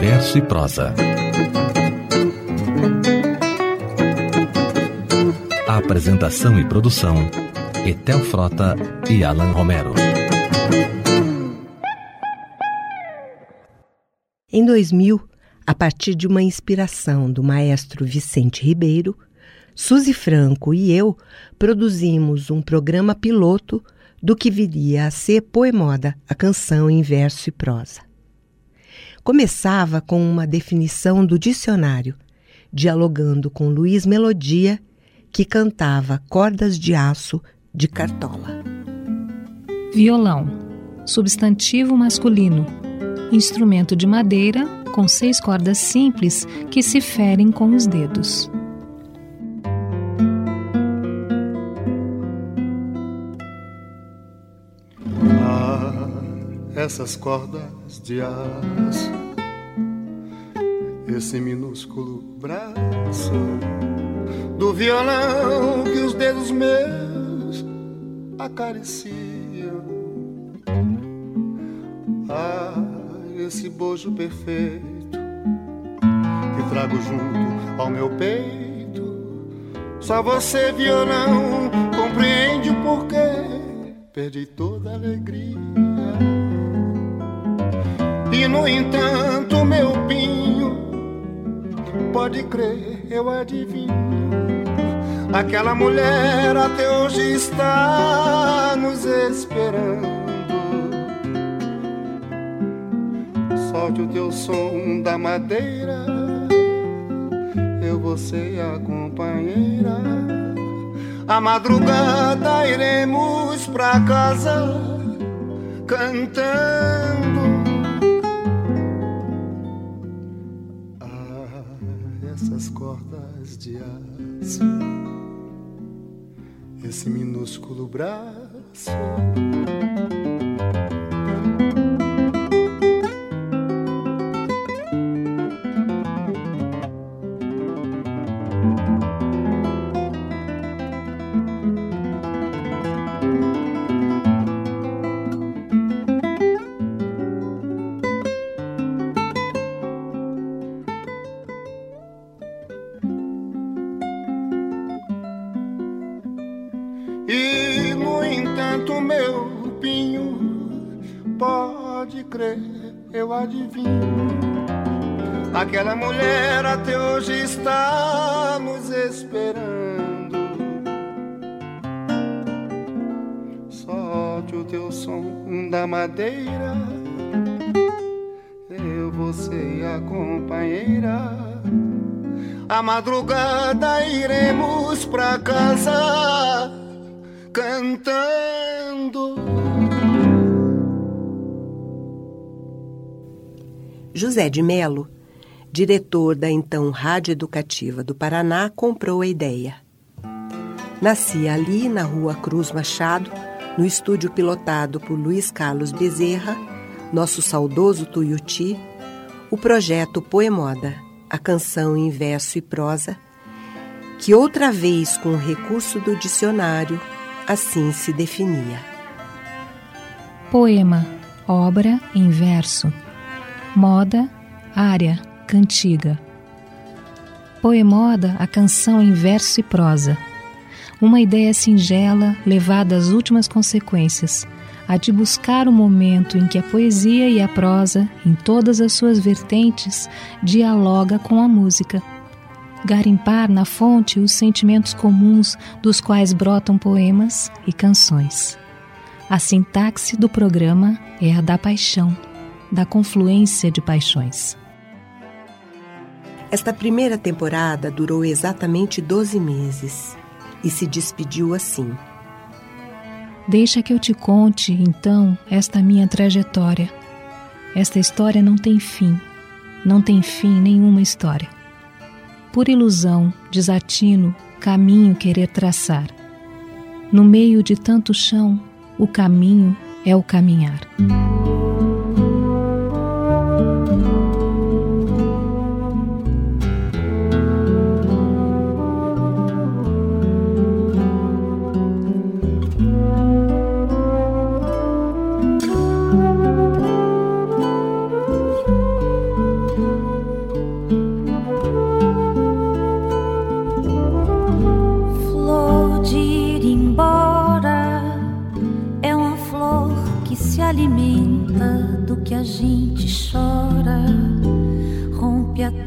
verso e prosa. A apresentação e produção: Etel Frota e Alan Romero. Em 2000, a partir de uma inspiração do maestro Vicente Ribeiro, Suzy Franco e eu produzimos um programa piloto do que viria a ser Poemoda, a canção em verso e prosa. Começava com uma definição do dicionário, dialogando com Luiz Melodia, que cantava cordas de aço de cartola. Violão, substantivo masculino, instrumento de madeira com seis cordas simples que se ferem com os dedos. Essas cordas de aço, esse minúsculo braço do violão que os dedos meus acariciam. Ah, esse bojo perfeito que trago junto ao meu peito. Só você, violão, compreende o porquê. Perdi toda a alegria e no entanto, meu pinho, pode crer, eu adivinho. Aquela mulher até hoje está nos esperando. Solte o teu som da madeira, eu vou ser a companheira. A madrugada iremos pra casa cantando cordas de aço, esse minúsculo braço Aquela mulher até hoje está nos esperando. Solte o teu som da madeira. Eu, você e a companheira. A madrugada iremos pra casa José de Melo diretor da então Rádio Educativa do Paraná, comprou a ideia. Nascia ali, na rua Cruz Machado, no estúdio pilotado por Luiz Carlos Bezerra, nosso saudoso Tuiuti, o projeto Poemoda, a canção em verso e prosa, que outra vez, com o recurso do dicionário, assim se definia. Poema, obra em verso. Moda, área, cantiga. Poemoda, a canção em verso e prosa. Uma ideia singela, levada às últimas consequências, a de buscar o momento em que a poesia e a prosa, em todas as suas vertentes, dialoga com a música. Garimpar na fonte os sentimentos comuns dos quais brotam poemas e canções. A sintaxe do programa é a da paixão, da confluência de paixões. Esta primeira temporada durou exatamente 12 meses e se despediu assim. Deixa que eu te conte, então, esta minha trajetória. Esta história não tem fim, não tem fim nenhuma história. Por ilusão, desatino, caminho querer traçar. No meio de tanto chão, o caminho é o caminhar.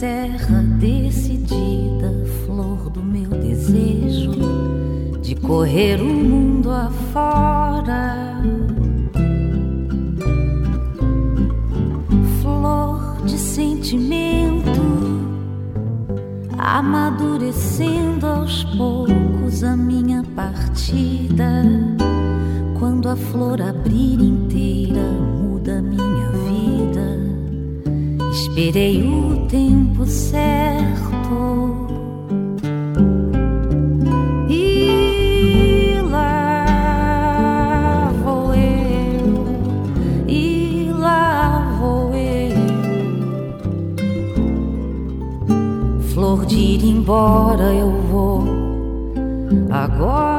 Terra decidida, flor do meu desejo de correr o mundo afora. Flor de sentimento, amadurecendo aos poucos a minha partida. Quando a flor abrir inteira, muda minha vida. Esperei o tempo certo embora eu vou. Agora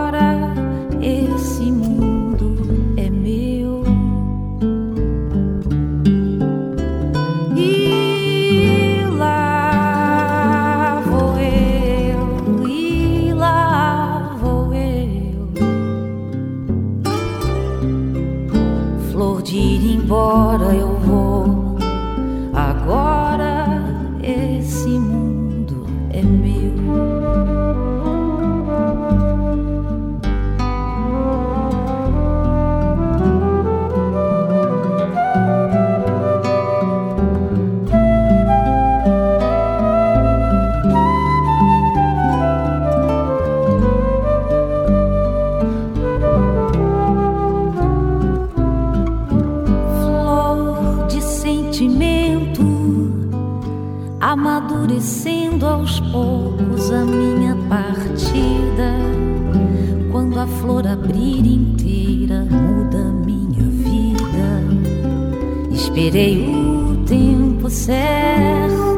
Esperei o tempo certo.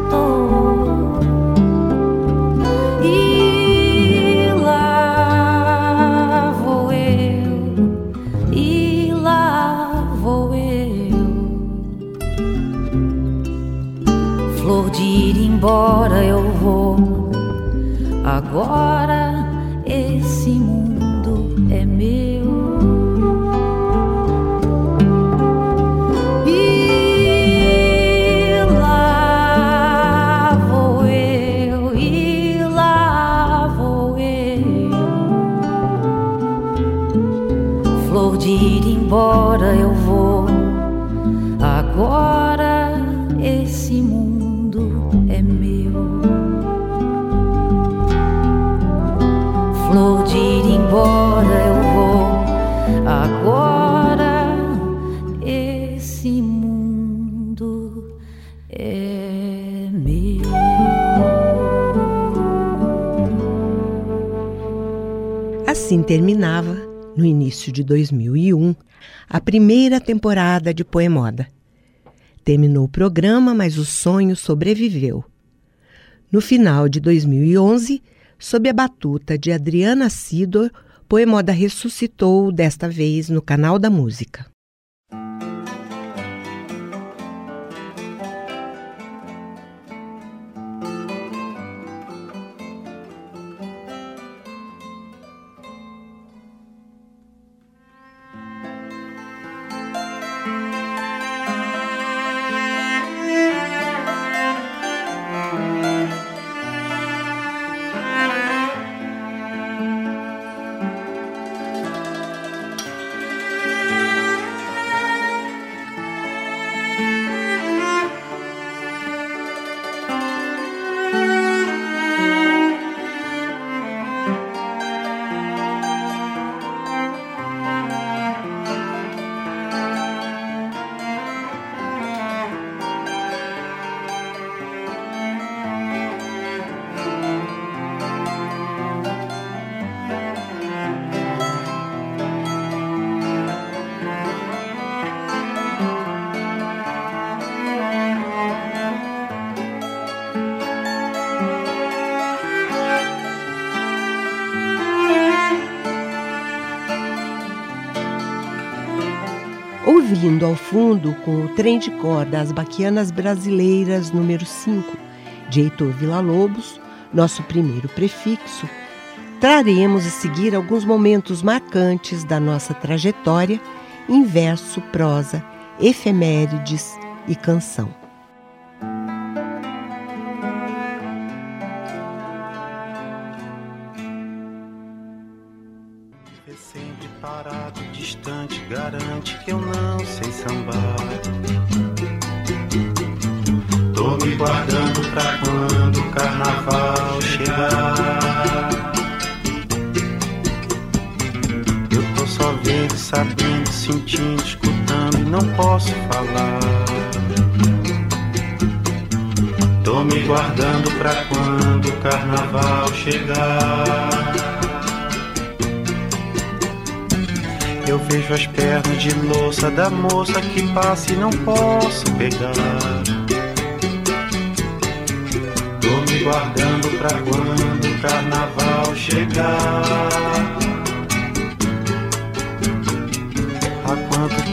Terminava, no início de 2001, a primeira temporada de Poemoda. Terminou o programa, mas o sonho sobreviveu. No final de 2011, sob a batuta de Adriana Sidor, Poemoda ressuscitou, desta vez no canal da música. Ouvindo ao fundo com o trem de corda As Baquianas Brasileiras número 5, de Heitor Villa-Lobos, nosso primeiro prefixo, traremos a seguir alguns momentos marcantes da nossa trajetória em verso, prosa, efemérides e canção. Sentindo, escutando e não posso falar. Tô me guardando pra quando o carnaval chegar. Eu vejo as pernas de louça da moça que passa e não posso pegar. Tô me guardando pra quando o carnaval chegar.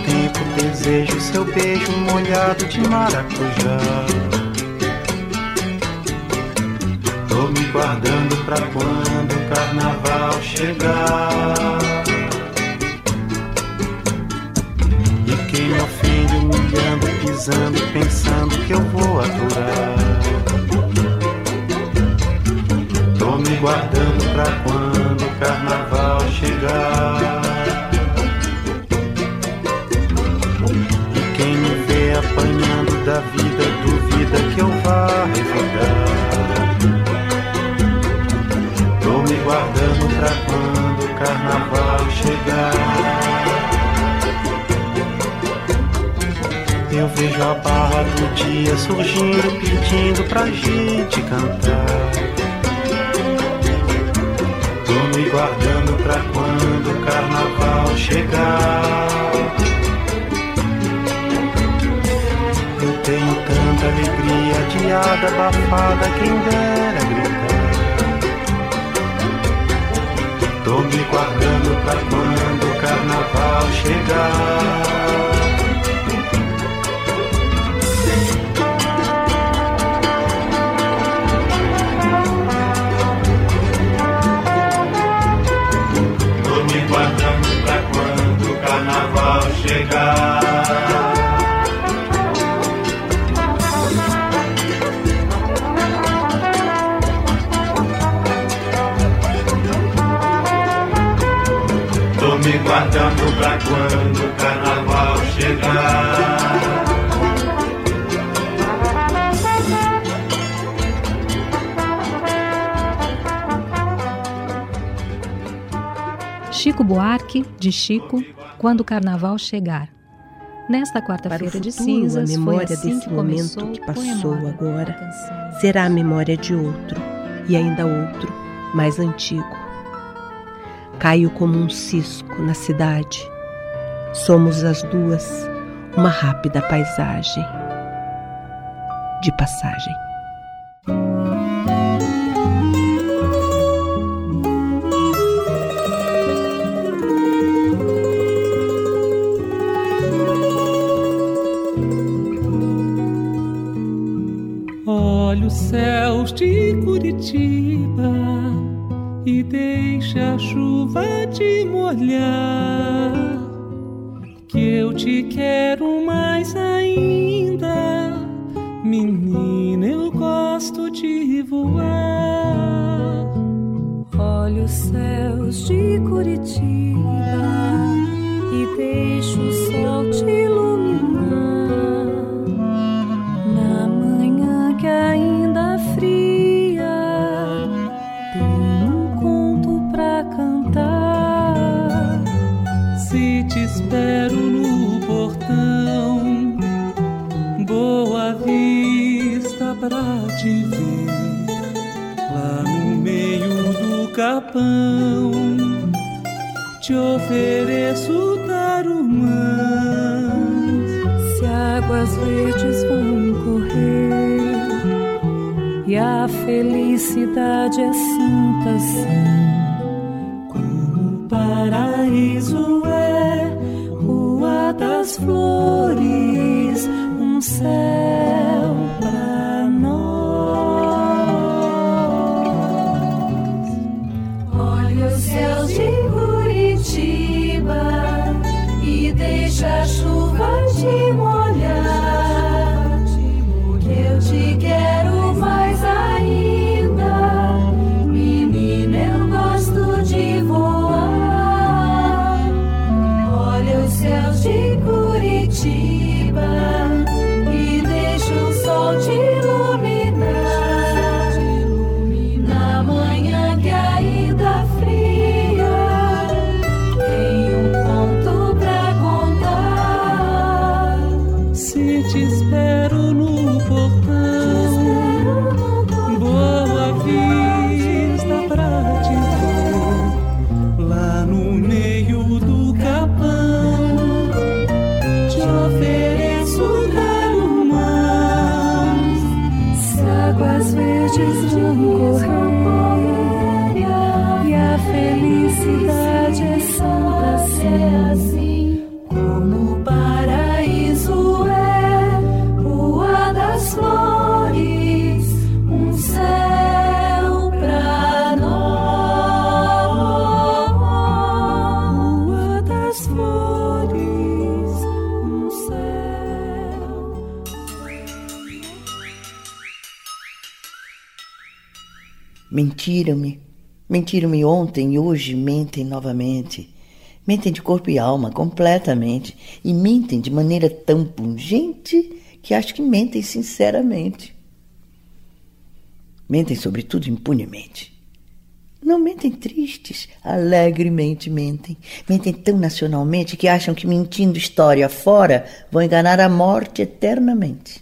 Tempo desejo seu beijo molhado de maracujá. Tô me guardando pra quando o carnaval chegar. quem me ofende, humilhando, pisando, pensando que eu vou aturar. Tô me guardando pra quando o carnaval chegar. Da vida, duvida que eu vá revidar. Tô me guardando pra quando o carnaval chegar. Eu vejo a barra do dia surgindo, pedindo pra gente cantar. Tô me guardando pra quando o carnaval chegar. Tanta alegria, adiada, abafada, quem dera gritar. Tô me guardando pra quando o carnaval chegar. De Chico, Quando o Carnaval Chegar. Nesta quarta-feira de cinzas, a memória assim desse que momento que passou agora será a memória de outro, e ainda outro, mais antigo. Caio como um cisco na cidade. Somos as duas uma rápida paisagem de passagem. Céus de Curitiba e deixa a chuva te molhar. Que eu te quero mais ainda, menina, eu gosto de voar. Olha os céus de Curitiba felicidade é santa assim, Mentiram-me. Mentiram-me ontem e hoje mentem novamente. Mentem de corpo e alma, completamente. E mentem de maneira tão pungente que acho que mentem sinceramente. Mentem, sobretudo, impunemente. Não mentem tristes, alegremente mentem. Mentem tão nacionalmente que acham que mentindo história fora vão enganar a morte eternamente.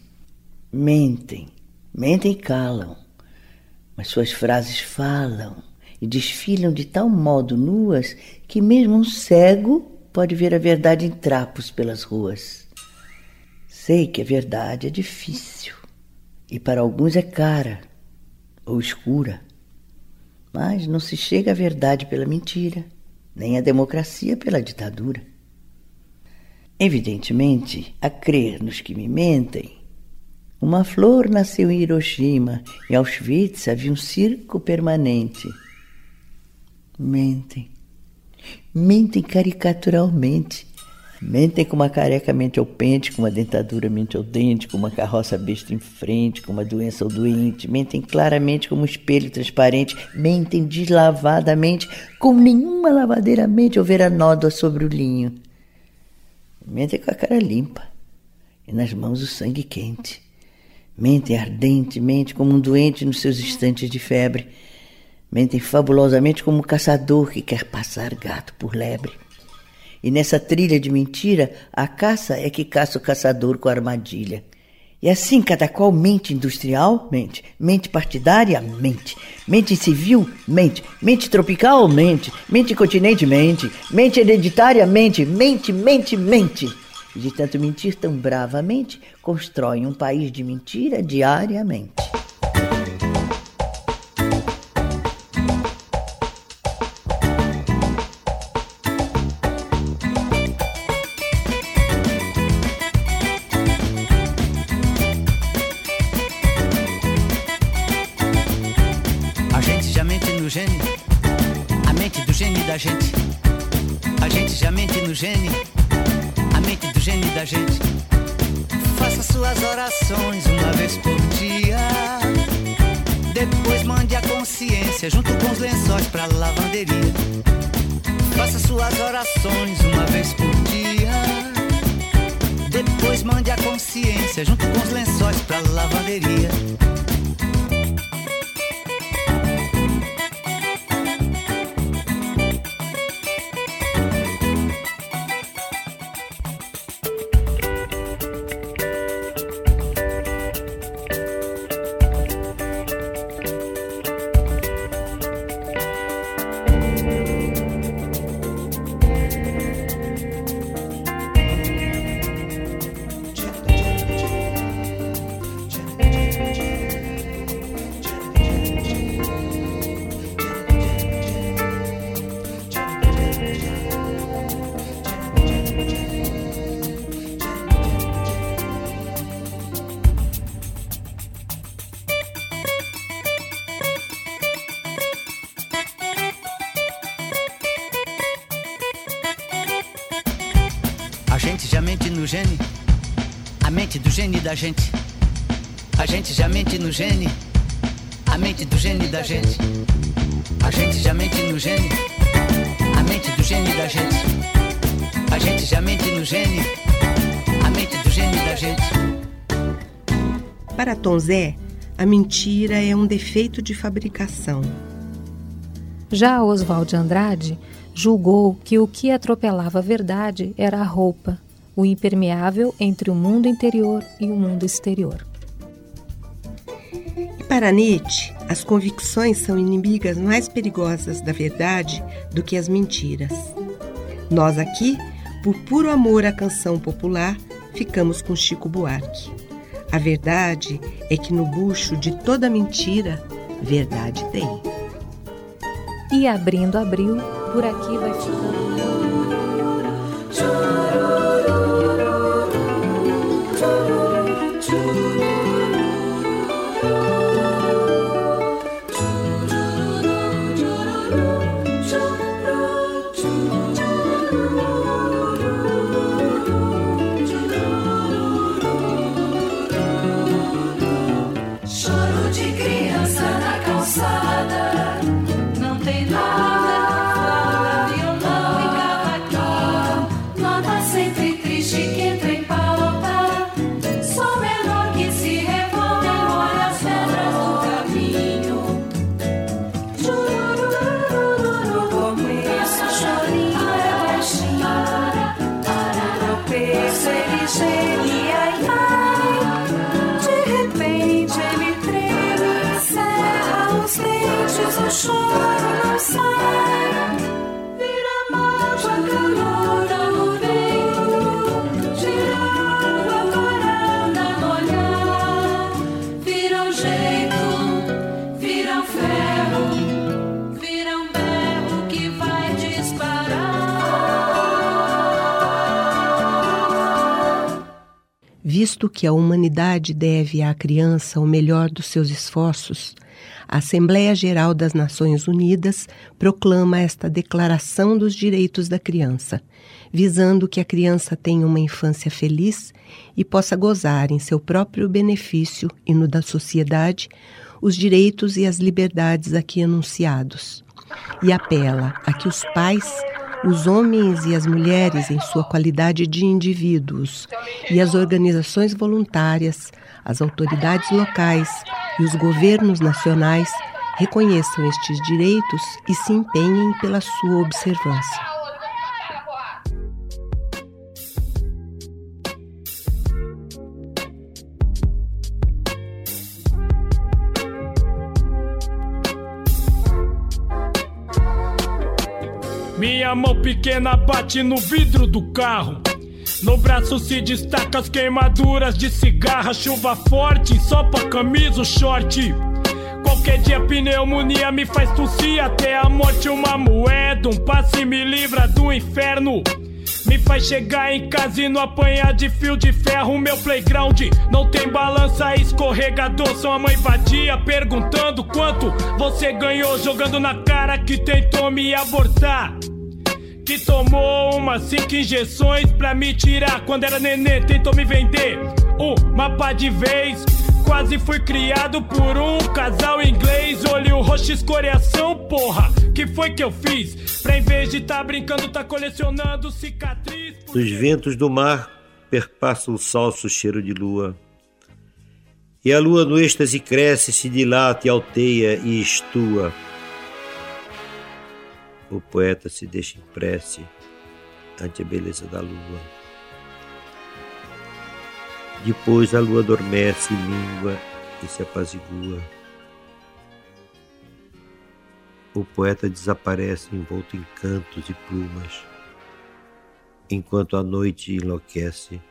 Mentem, mentem e calam, mas suas frases falam e desfilam de tal modo nuas que mesmo um cego pode ver a verdade em trapos pelas ruas. Sei que a verdade é difícil e para alguns é cara ou escura, mas não se chega à verdade pela mentira, nem à democracia pela ditadura. Evidentemente, a crer nos que me mentem, uma flor nasceu em Hiroshima, em Auschwitz havia um circo permanente. Mentem. Mentem caricaturalmente. Mentem com uma careca mente ao pente, com uma dentadura mente ao dente, com uma carroça besta em frente, com uma doença ao doente. Mentem claramente como um espelho transparente. Mentem deslavadamente, como nenhuma lavadeira mente a nódoa sobre o linho. Mentem com a cara limpa e nas mãos o sangue quente. Mentem ardentemente como um doente nos seus instantes de febre. Mentem fabulosamente como um caçador que quer passar gato por lebre. E nessa trilha de mentira, a caça é que caça o caçador com a armadilha. E assim cada qual mente industrial, mente. Mente partidária, mente. Mente civil, mente. Mente tropical, mente. Mente continente, mente. Mente hereditária, mente. Mente, mente, mente. De tanto mentir tão bravamente, constroem um país de mentira diariamente. A gente já mente no gene, a mente do gene da gente. A gente já mente no gene, gene da gente. Faça suas orações uma vez por dia. Depois mande a consciência junto com os lençóis pra lavanderia. Faça suas orações uma vez por dia. Depois mande a consciência junto com os lençóis pra lavanderia. Da gente. A gente já mente no gene, a mente do gene da gente. A gente já mente no gene, a mente do gene da gente. A gente já mente no gene, a mente do gene da gente. Para Tom Zé, a mentira é um defeito de fabricação. Já Oswald de Andrade julgou que o que atropelava a verdade era a roupa, o impermeável entre o mundo interior e o mundo exterior. E para Nietzsche, as convicções são inimigas mais perigosas da verdade do que as mentiras. Nós aqui, por puro amor à canção popular, ficamos com Chico Buarque. A verdade é que no bucho de toda mentira, verdade tem. E abrindo abril, Por aqui vai ficando. Visto que a humanidade deve à criança o melhor dos seus esforços, a Assembleia Geral das Nações Unidas proclama esta Declaração dos Direitos da Criança, visando que a criança tenha uma infância feliz e possa gozar em seu próprio benefício e no da sociedade os direitos e as liberdades aqui anunciados. E apela a que os pais os homens e as mulheres em sua qualidade de indivíduos e as organizações voluntárias, as autoridades locais e os governos nacionais reconheçam estes direitos e se empenhem pela sua observância. Minha mão pequena bate no vidro do carro. No braço se destaca as queimaduras de cigarra, chuva forte, só pra camisa, short. Qualquer dia pneumonia me faz tossir até a morte. Uma moeda, um passe me livra do inferno. Me faz chegar em casa e não apanhar de fio de ferro. Meu playground não tem balança, escorregador. Sua mãe vadia perguntando quanto você ganhou, jogando na cara que tentou me abortar. Que tomou umas cinco injeções pra me tirar quando era nenê, tentou me vender uma pá de vez. Quase fui criado por um casal inglês. Olho roxo, escoriação, porra. Que foi que eu fiz? Pra em vez de tá brincando, tá colecionando cicatriz. Dos ventos do mar perpassa o salso cheiro de lua. E a lua no êxtase cresce, se dilata e alteia e estua o poeta se deixa em prece ante a beleza da lua. Depois a lua adormece mingua e se apazigua. O poeta desaparece envolto em cantos e plumas, enquanto a noite enlouquece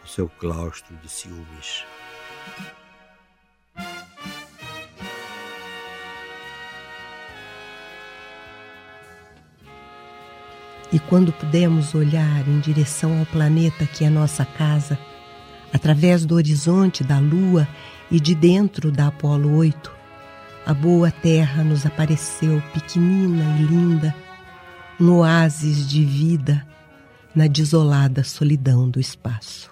no seu claustro de ciúmes. E quando pudermos olhar em direção ao planeta que é nossa casa, através do horizonte da Lua e de dentro da Apolo 8, a boa terra nos apareceu pequenina e linda, um oásis de vida na desolada solidão do espaço.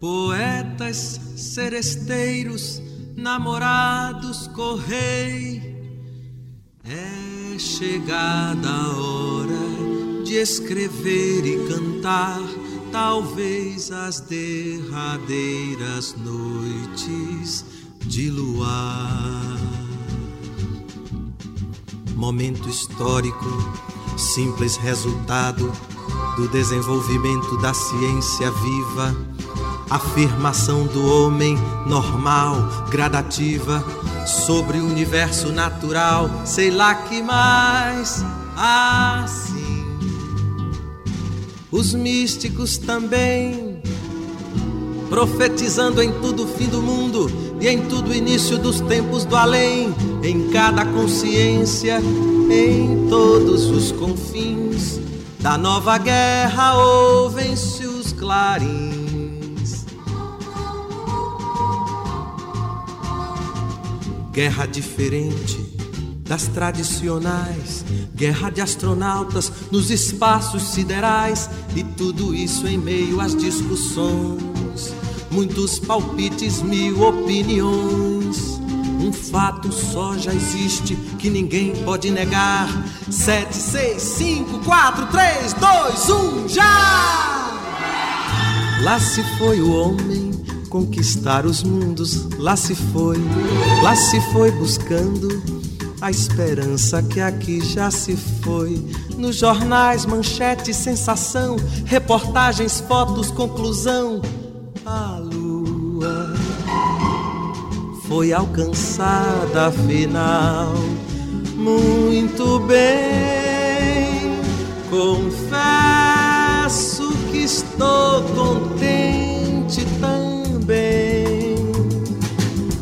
Poetas, seresteiros, namorados, correi, é chegada a hora de escrever e cantar, talvez as derradeiras noites de luar. Momento histórico, simples resultado do desenvolvimento da ciência viva, afirmação do homem normal, gradativa, sobre o universo natural, sei lá que mais. Assim os místicos também, profetizando em tudo o fim do mundo e em tudo o início dos tempos do além, em cada consciência, em todos os confins da nova guerra, ouvem-se os clarins. Guerra diferente das tradicionais, guerra de astronautas nos espaços siderais e tudo isso em meio às discussões, muitos palpites, mil opiniões. Um fato só já existe que ninguém pode negar. Sete, seis, cinco, quatro, três, dois, um, já! Lá se foi o homem conquistar os mundos. Lá se foi, lá se foi buscando a esperança que aqui já se foi. Nos jornais, manchete, sensação, reportagens, fotos, conclusão. A lua foi alcançada afinal. Muito bem, confesso que estou contente também.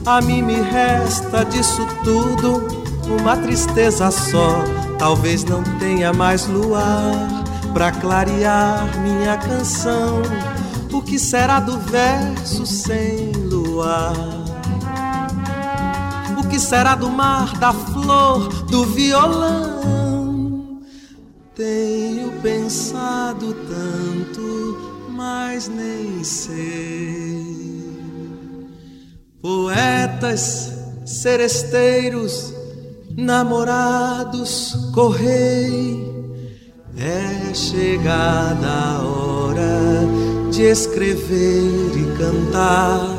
A mim me resta disso tudo uma tristeza só. Talvez não tenha mais luar para clarear minha canção. O que será do verso sem luar? O que será do mar, da flor, do violão? Tenho pensado tanto, mas nem sei. Poetas, seresteiros, namorados, correi. É chegada a hora de escrever e cantar.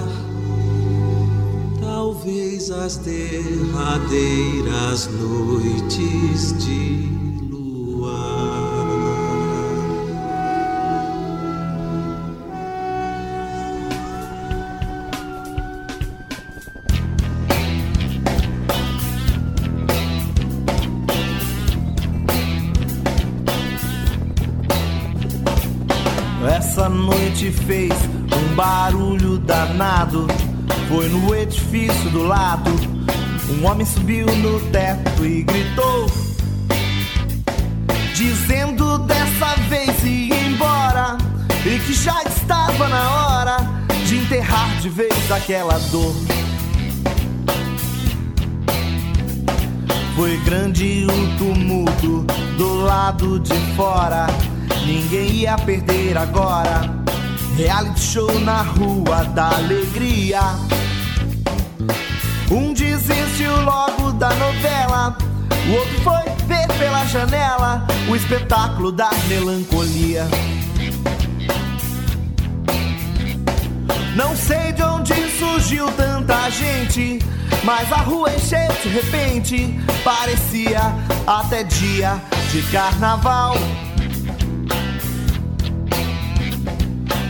Talvez as derradeiras noites de Essa barulho danado. Foi no edifício do lado. Um homem subiu no teto e gritou, dizendo dessa vez ir embora. E que já estava na hora de enterrar de vez aquela dor. Foi grande o tumulto do lado de fora. Ninguém ia perder agora. Reality show na rua da alegria. Um desistiu logo da novela. O outro foi ver pela janela o espetáculo da melancolia. Não sei de onde surgiu tanta gente, mas a rua encheu de repente. Parecia até dia de carnaval.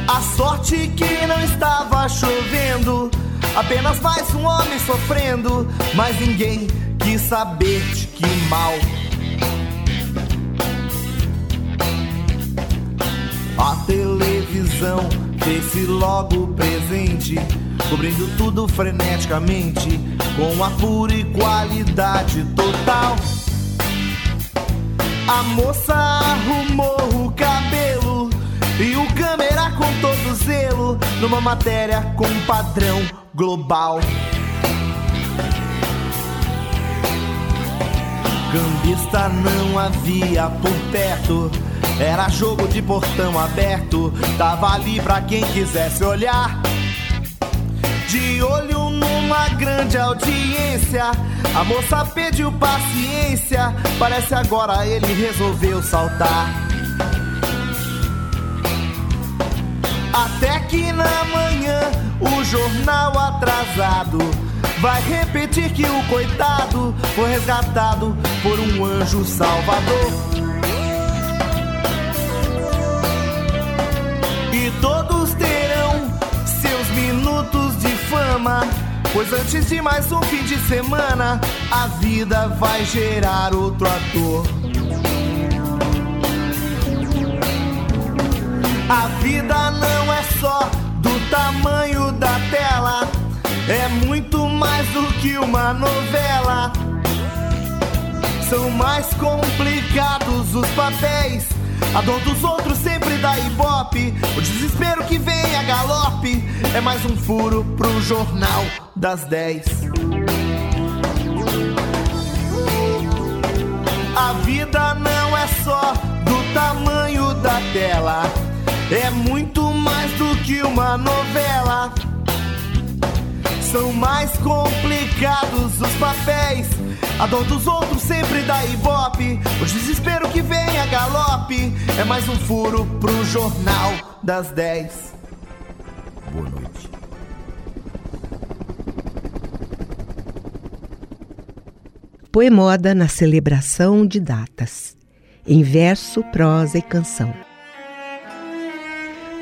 A sorte que não estava chovendo, apenas mais um homem sofrendo, mas ninguém quis saber de que mal. A televisão fez-se logo presente, cobrindo tudo freneticamente, com a pura qualidade total. A moça arrumou o cabelo e o câmera com todo zelo, numa matéria com padrão global. Cambista não havia por perto. Era jogo de portão aberto. Tava ali pra quem quisesse olhar. De olho numa grande audiência. A moça pediu paciência. Parece agora ele resolveu saltar. Até que na manhã o jornal atrasado vai repetir que o coitado foi resgatado por um anjo salvador. E todos terão seus minutos de fama, pois antes de mais um fim de semana, a vida vai gerar outro ator. A vida não é só do tamanho da tela, é muito mais do que uma novela. São mais complicados os papéis. A dor dos outros sempre dá ibope. O desespero que vem a galope é mais um furo pro jornal das 10. A vida não é só do tamanho da tela, é muito mais do que uma novela. São mais complicados os papéis. A dor dos outros sempre dá ibope. O desespero que vem a galope é mais um furo pro jornal das 10. Boa noite. Poemoda na celebração de datas, em verso, prosa e canção.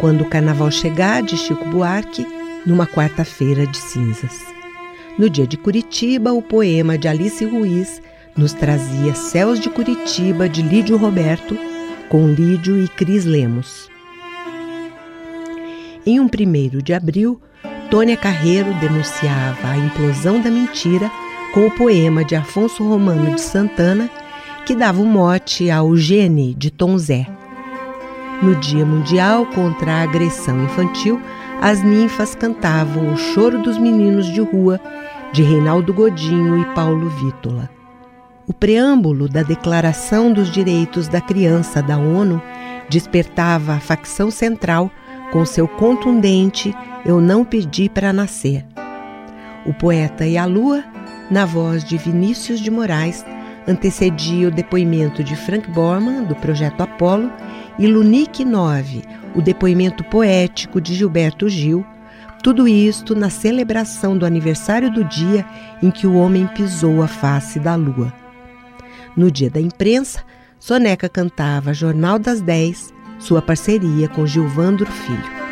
Quando o carnaval chegar de Chico Buarque, numa quarta-feira de cinzas. No dia de Curitiba, o poema de Alice Ruiz nos trazia Céus de Curitiba de Lídio Roberto, com Lídio e Cris Lemos. Em um primeiro de abril, Tônia Carreiro denunciava a implosão da mentira com o poema de Afonso Romano de Santana, que dava o mote ao Gene de Tom Zé. No Dia Mundial contra a Agressão Infantil, as ninfas cantavam O Choro dos Meninos de Rua, de Reinaldo Godinho e Paulo Vítola. O preâmbulo da Declaração dos Direitos da Criança da ONU despertava a facção central com seu contundente Eu não pedi para nascer. O poeta e a lua, na voz de Vinícius de Moraes, antecedia o depoimento de Frank Borman, do Projeto Apolo, e Lunique 9, o depoimento poético de Gilberto Gil, tudo isto na celebração do aniversário do dia em que o homem pisou a face da lua. No dia da imprensa, Soneca cantava Jornal das Dez, sua parceria com Gilvandro Filho.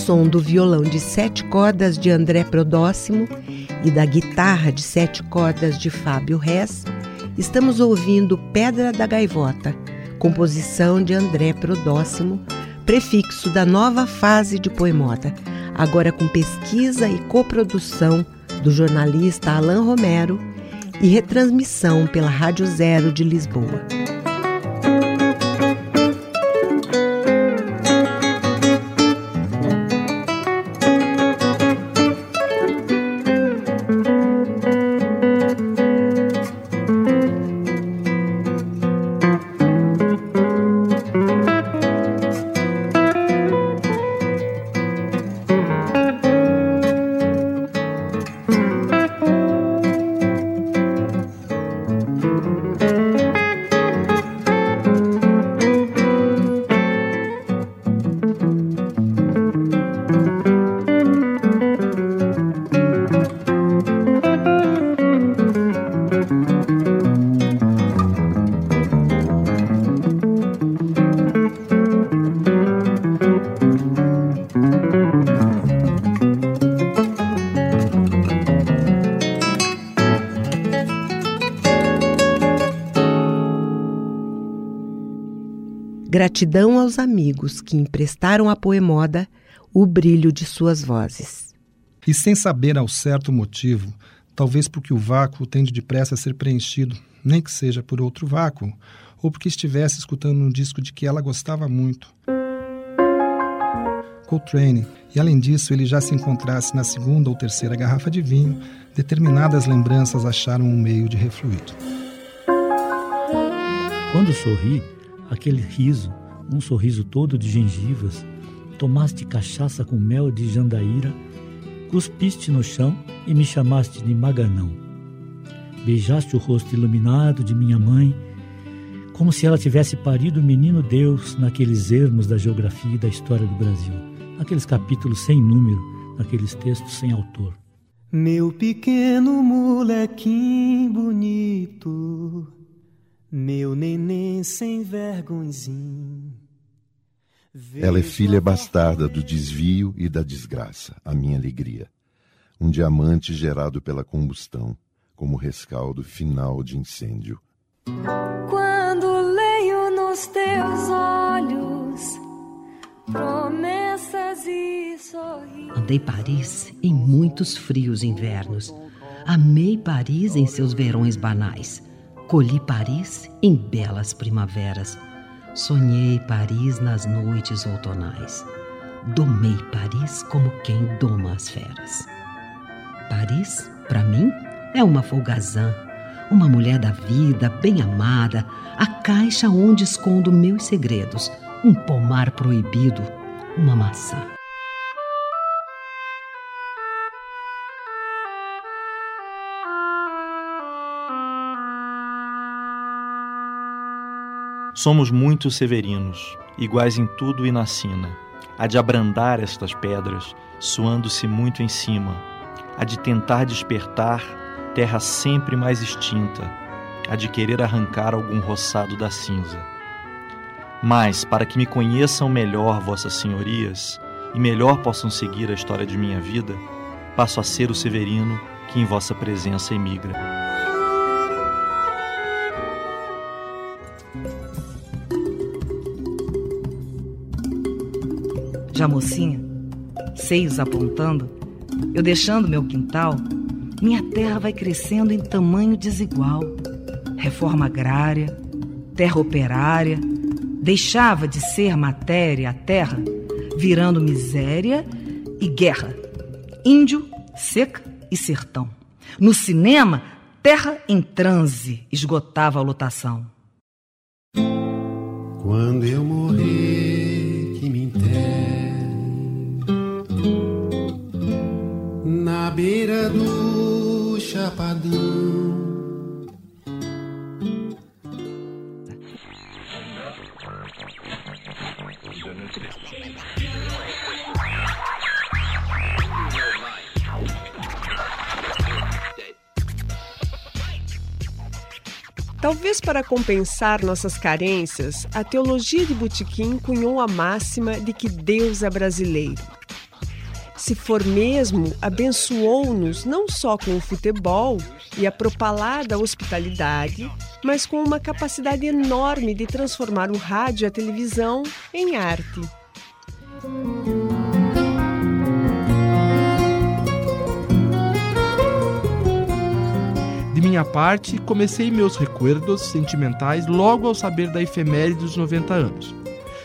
Som do violão de sete cordas de André Prodóximo e da guitarra de sete cordas de Fábio Rez, estamos ouvindo Pedra da Gaivota, composição de André Prodóximo, prefixo da nova fase de Poemoda, agora com pesquisa e coprodução do jornalista Alain Romero e retransmissão pela Rádio Zero de Lisboa. Gratidão aos amigos que emprestaram à Poemoda o brilho de suas vozes. E sem saber ao certo o motivo, talvez porque o vácuo tende depressa a ser preenchido, nem que seja por outro vácuo, ou porque estivesse escutando um disco de que ela gostava muito. Coltrane, e além disso ele já se encontrasse na segunda ou terceira garrafa de vinho, determinadas lembranças acharam um meio de refluir. Quando sorri, aquele riso, um sorriso todo de gengivas, tomaste cachaça com mel de jandaíra, cuspiste no chão e me chamaste de Maganão. Beijaste o rosto iluminado de minha mãe, como se ela tivesse parido o menino Deus naqueles ermos da geografia e da história do Brasil, naqueles capítulos sem número, naqueles textos sem autor. Meu pequeno molequinho bonito meu neném sem vergonzinho. Ela é filha bastarda do desvio e da desgraça, a minha alegria. Um diamante gerado pela combustão, como rescaldo final de incêndio. Quando leio nos teus olhos promessas e sorrisos. Andei Paris em muitos frios invernos. Amei Paris em seus verões banais. Colhi Paris em belas primaveras. Sonhei Paris nas noites outonais. Domei Paris como quem doma as feras. Paris, para mim, é uma folgazã, uma mulher da vida, bem amada, a caixa onde escondo meus segredos, um pomar proibido, uma maçã. Somos muitos severinos, iguais em tudo e na sina. Há de abrandar estas pedras, suando-se muito em cima. Há de tentar despertar terra sempre mais extinta. Há de querer arrancar algum roçado da cinza. Mas, para que me conheçam melhor, vossas senhorias, e melhor possam seguir a história de minha vida, passo a ser o severino que em vossa presença emigra. Já mocinha, seios apontando, eu deixando meu quintal, minha terra vai crescendo em tamanho desigual. Reforma agrária, terra operária, deixava de ser matéria a terra, virando miséria e guerra. Índio, seca e sertão. No cinema, terra em transe esgotava a lotação. Quando eu morrer, na beira do chapadão. Talvez para compensar nossas carências, a teologia de Botequim cunhou a máxima de que Deus é brasileiro. Se for mesmo, abençoou-nos não só com o futebol e a propalada hospitalidade, mas com uma capacidade enorme de transformar o rádio e a televisão em arte. De minha parte, comecei meus recuerdos sentimentais logo ao saber da efeméride dos 90 anos.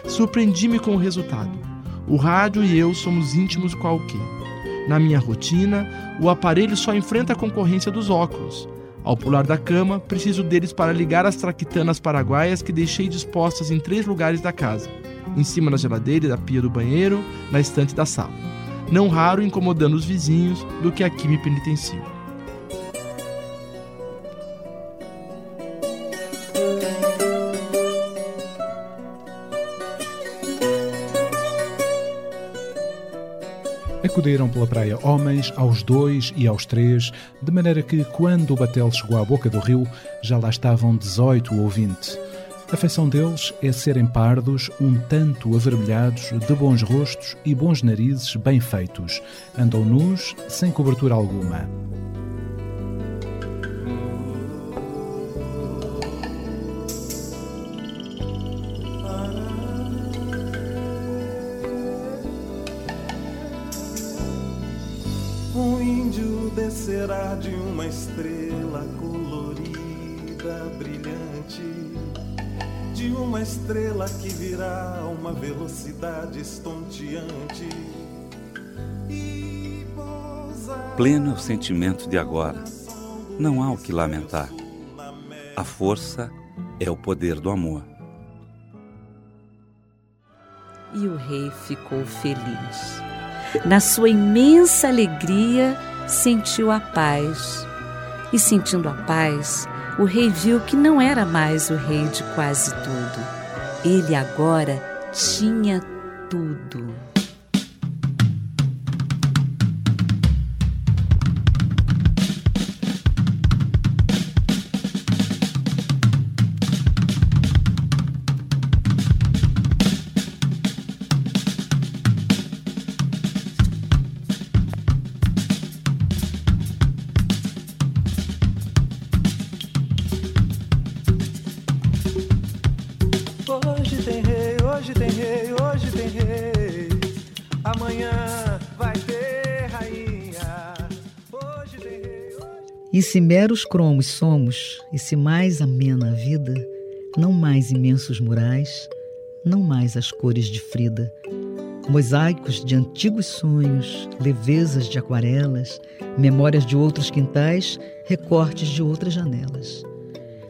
Surpreendi-me com o resultado. O rádio e eu somos íntimos qualquer. Na minha rotina, o aparelho só enfrenta a concorrência dos óculos. Ao pular da cama, preciso deles para ligar as traquitanas paraguaias que deixei dispostas em três lugares da casa: em cima da geladeira e da pia do banheiro, na estante da sala. Não raro incomodando os vizinhos do que aqui me penitencio. Acudiram pela praia homens aos dois e aos três, de maneira que, quando o batel chegou à boca do rio, já lá estavam 18 ou 20. A feição deles é serem pardos, um tanto avermelhados, de bons rostos e bons narizes bem feitos. Andam nus, sem cobertura alguma. Descerá de uma estrela colorida, brilhante, de uma estrela que virá a uma velocidade estonteante. Pleno é o sentimento de agora. Não há o que lamentar. A força é o poder do amor. E o rei ficou feliz. Na sua imensa alegria, sentiu a paz. E sentindo a paz, o rei viu que não era mais o rei de quase tudo. Ele agora tinha tudo. Se meros cromos somos, e se mais amena a vida, não mais imensos murais, não mais as cores de Frida, mosaicos de antigos sonhos, levezas de aquarelas, memórias de outros quintais, recortes de outras janelas.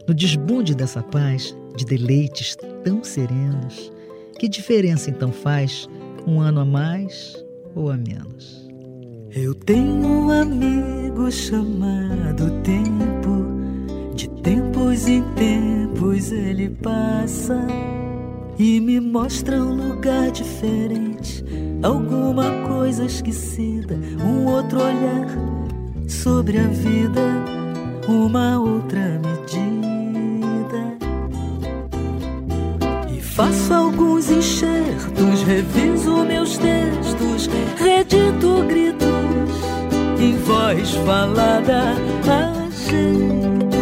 No desbunde dessa paz, de deleites tão serenos, que diferença então faz um ano a mais ou a menos? Eu tenho um amigo chamado Tempo. De tempos em tempos ele passa e me mostra um lugar diferente, alguma coisa esquecida, um outro olhar sobre a vida, uma outra medida. E faço alguns enxertos, reviso meus textos, redito gritos em voz falada, ajeito,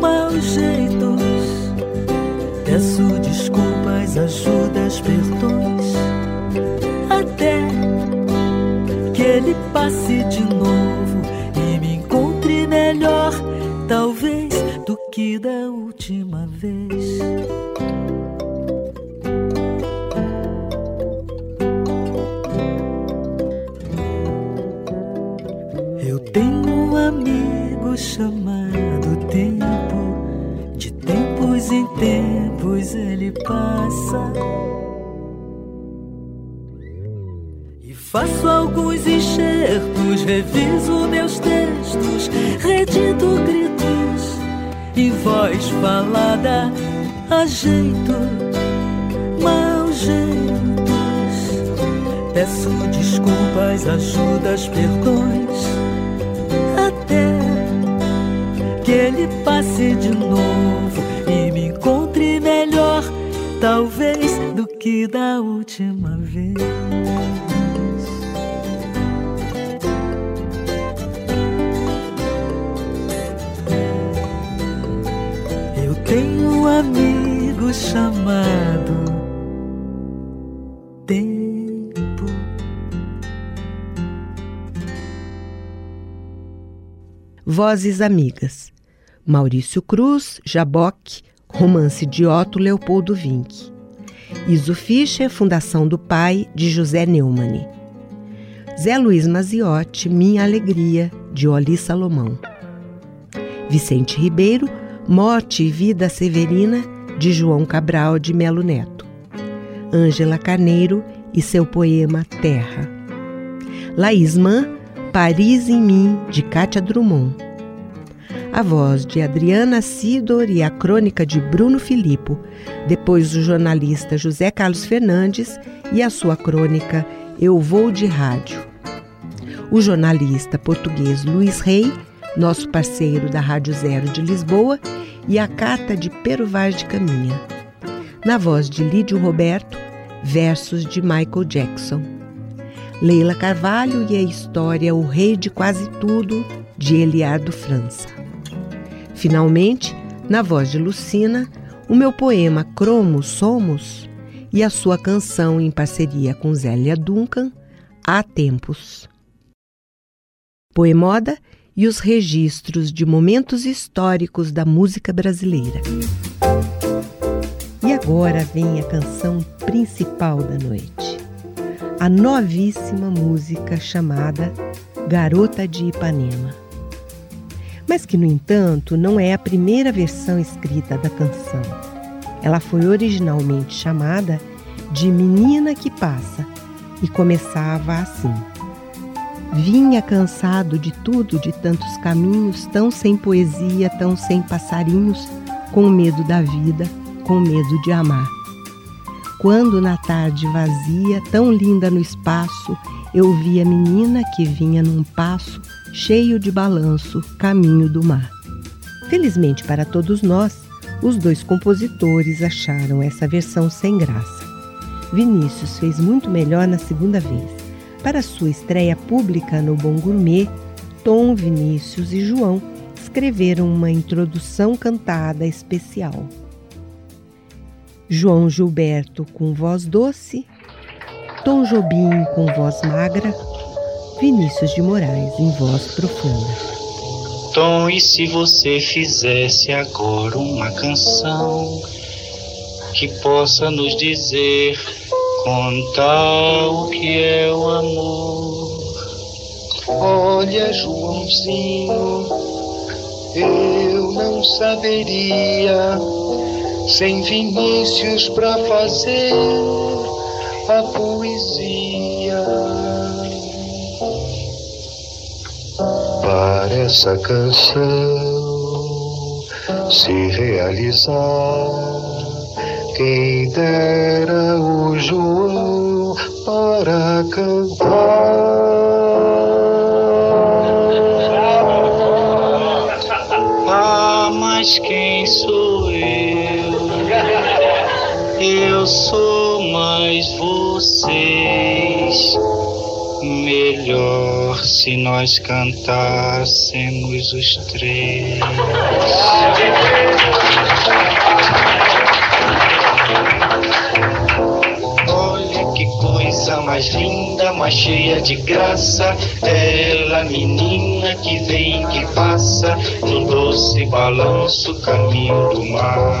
maus jeitos. Peço desculpas, ajudas, perdões, até que ele passe de novo e me encontre melhor, talvez, do que da última vez. Chamado tempo, de tempos em tempos ele passa. E faço alguns enxertos, reviso meus textos, redito gritos em voz falada, ajeito, mau jeitos. Peço desculpas, ajudas, perdões que ele passe de novo e me encontre melhor, talvez, do que da última vez. Eu tenho um amigo chamado Tempo. Vozes Amigas. Maurício Cruz, Jaboque, romance de Otto Leopoldo Vinck. Iso Fischer, Fundação do Pai, de José Neumann. Zé Luiz Maziotti, Minha Alegria, de Oli Salomão. Vicente Ribeiro, Morte e Vida Severina, de João Cabral de Melo Neto. Ângela Carneiro e seu poema Terra. Laís Mann, Paris em Mim, de Cátia Drummond. A voz de Adriana Sidor e a crônica de Bruno Filippo, depois o jornalista José Carlos Fernandes e a sua crônica Eu Vou de Rádio. O jornalista português Luiz Rey nosso parceiro da Rádio Zero de Lisboa, e a carta de Pero Vaz de Caminha. Na voz de Lídio Roberto, versos de Michael Jackson. Leila Carvalho e a história O Rei de Quase Tudo, de Eliardo França. Finalmente, na voz de Lucina, o meu poema Cromos Somos e a sua canção em parceria com Zélia Duncan, Há Tempos. Poemoda e os registros de momentos históricos da música brasileira. E agora vem a canção principal da noite. A novíssima música chamada Garota de Ipanema. Mas que, no entanto, não é a primeira versão escrita da canção. Ela foi originalmente chamada de Menina que Passa e começava assim. Vinha cansado de tudo, de tantos caminhos, tão sem poesia, tão sem passarinhos, com medo da vida, com medo de amar. Quando na tarde vazia, tão linda no espaço, eu vi a menina que vinha num passo cheio de balanço, caminho do mar. Felizmente para todos nós, os dois compositores acharam essa versão sem graça. Vinícius fez muito melhor na segunda vez. Para sua estreia pública no Bom Gourmet, Tom, Vinícius e João escreveram uma introdução cantada especial. João Gilberto com voz doce, Tom Jobim com voz magra, Vinícius de Moraes em voz profunda. Tom, e se você fizesse agora uma canção que possa nos dizer contar o que é o amor. Olha, Joãozinho, eu não saberia sem Vinícius para fazer a poesia. Essa canção se realizar quem dera o João para cantar. Ah, mas quem sou eu? Eu sou mais vocês. Melhor se nós cantássemos os três. coisa mais linda, mais cheia de graça. Ela, menina que vem que passa, no doce balanço, caminho do mar.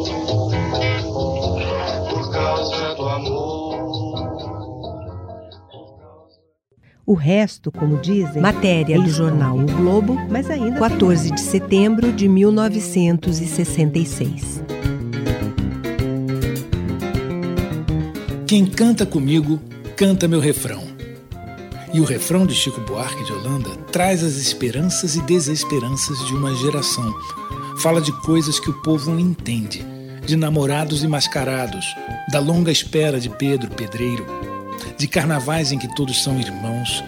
O resto, como dizem, matéria do jornal O Globo, mas ainda 14 de setembro de 1966. Quem canta comigo, canta meu refrão. E o refrão de Chico Buarque de Holanda traz as esperanças e desesperanças de uma geração. Fala de coisas que o povo não entende, de namorados e mascarados, da longa espera de Pedro Pedreiro, de carnavais em que todos são irmãos,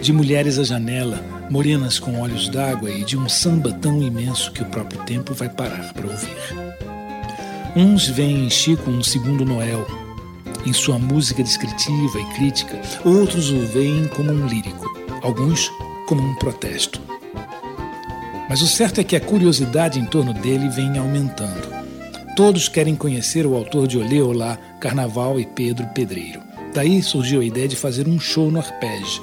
de mulheres à janela, morenas com olhos d'água e de um samba tão imenso que o próprio tempo vai parar para ouvir. Uns veem em Chico um segundo Noel, em sua música descritiva e crítica, outros o veem como um lírico, alguns como um protesto. Mas o certo é que a curiosidade em torno dele vem aumentando. Todos querem conhecer o autor de Olê Olá, Carnaval e Pedro Pedreiro. Daí surgiu a ideia de fazer um show no Arpege,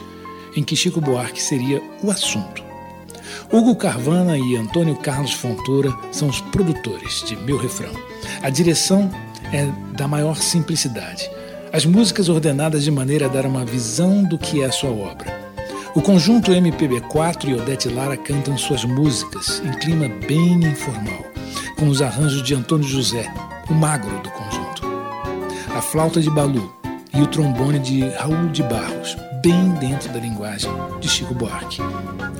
em que Chico Buarque seria o assunto. Hugo Carvana e Antônio Carlos Fontoura são os produtores de Meu Refrão. A direção é da maior simplicidade. As músicas ordenadas de maneira a dar uma visão do que é a sua obra. O conjunto MPB4 e Odete Lara cantam suas músicas em clima bem informal, com os arranjos de Antônio José, o magro do conjunto. A flauta de Balu e o trombone de Raul de Barros, bem dentro da linguagem de Chico Buarque.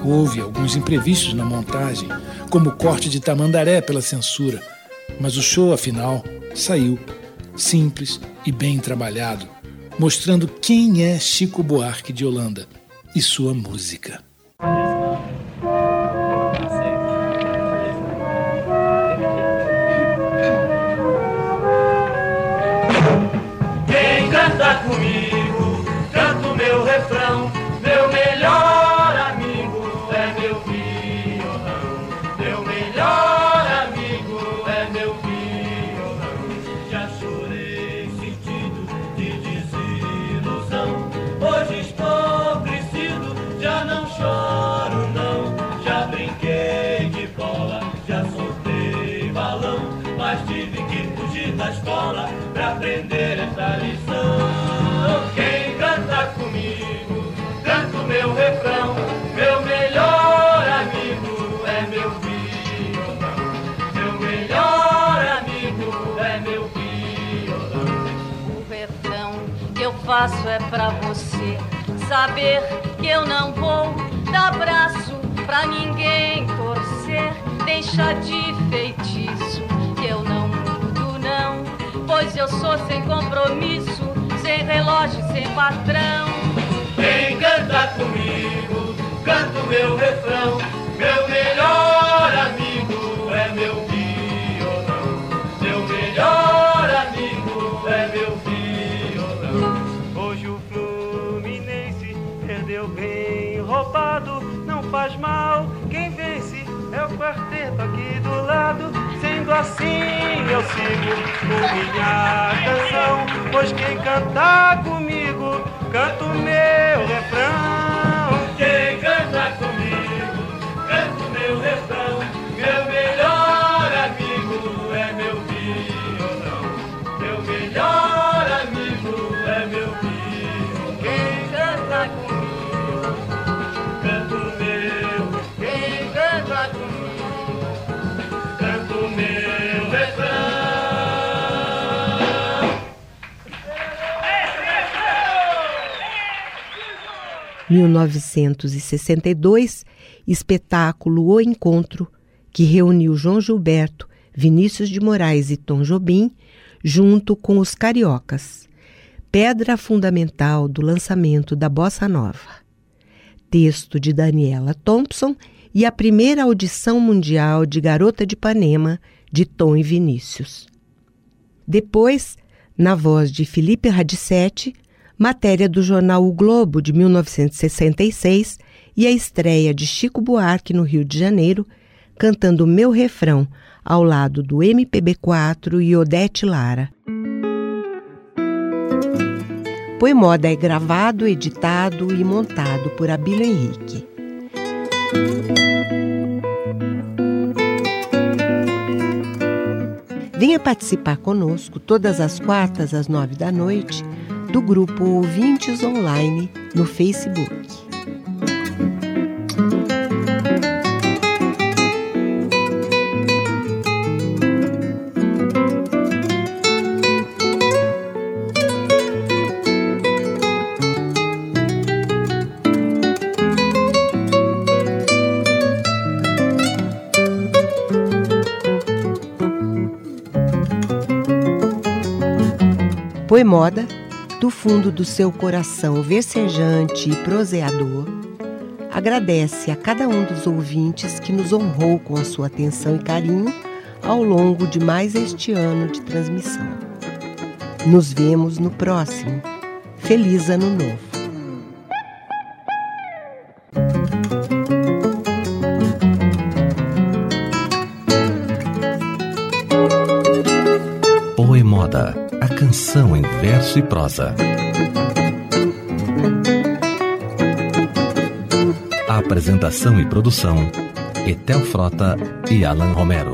Houve alguns imprevistos na montagem, como o corte de Tamandaré pela censura, mas o show, afinal, saiu simples e bem trabalhado, mostrando quem é Chico Buarque de Holanda e sua música. Que eu faço é pra você saber que eu não vou dar braço pra ninguém torcer. Deixa de feitiço que eu não mudo, não. Pois eu sou sem compromisso, sem relógio, sem patrão. Quem canta comigo, canta o meu refrão, meu melhor amigo faz mal, quem vence é o quarteto aqui do lado. Sendo assim, eu sigo com minha canção, pois quem cantar comigo, canta o meu refrão. 1962, espetáculo O Encontro, que reuniu João Gilberto, Vinícius de Moraes e Tom Jobim, junto com os cariocas. Pedra fundamental do lançamento da Bossa Nova. Texto de Daniela Thompson e a primeira audição mundial de Garota de Ipanema, de Tom e Vinícius. Depois, na voz de Felipe Radicetti, matéria do jornal O Globo de 1966 e a estreia de Chico Buarque no Rio de Janeiro, cantando Meu Refrão ao lado do MPB4 e Odete Lara. Poemoda é gravado, editado e montado por Abílio Henrique. Venha participar conosco todas as quartas às nove da noite do grupo Ouvintes Online no Facebook. Poemoda, do fundo do seu coração versejante e proseador, agradece a cada um dos ouvintes que nos honrou com a sua atenção e carinho ao longo de mais este ano de transmissão. Nos vemos no próximo. Feliz Ano Novo! E prosa. A apresentação e produção: Etel Frota e Alan Romero.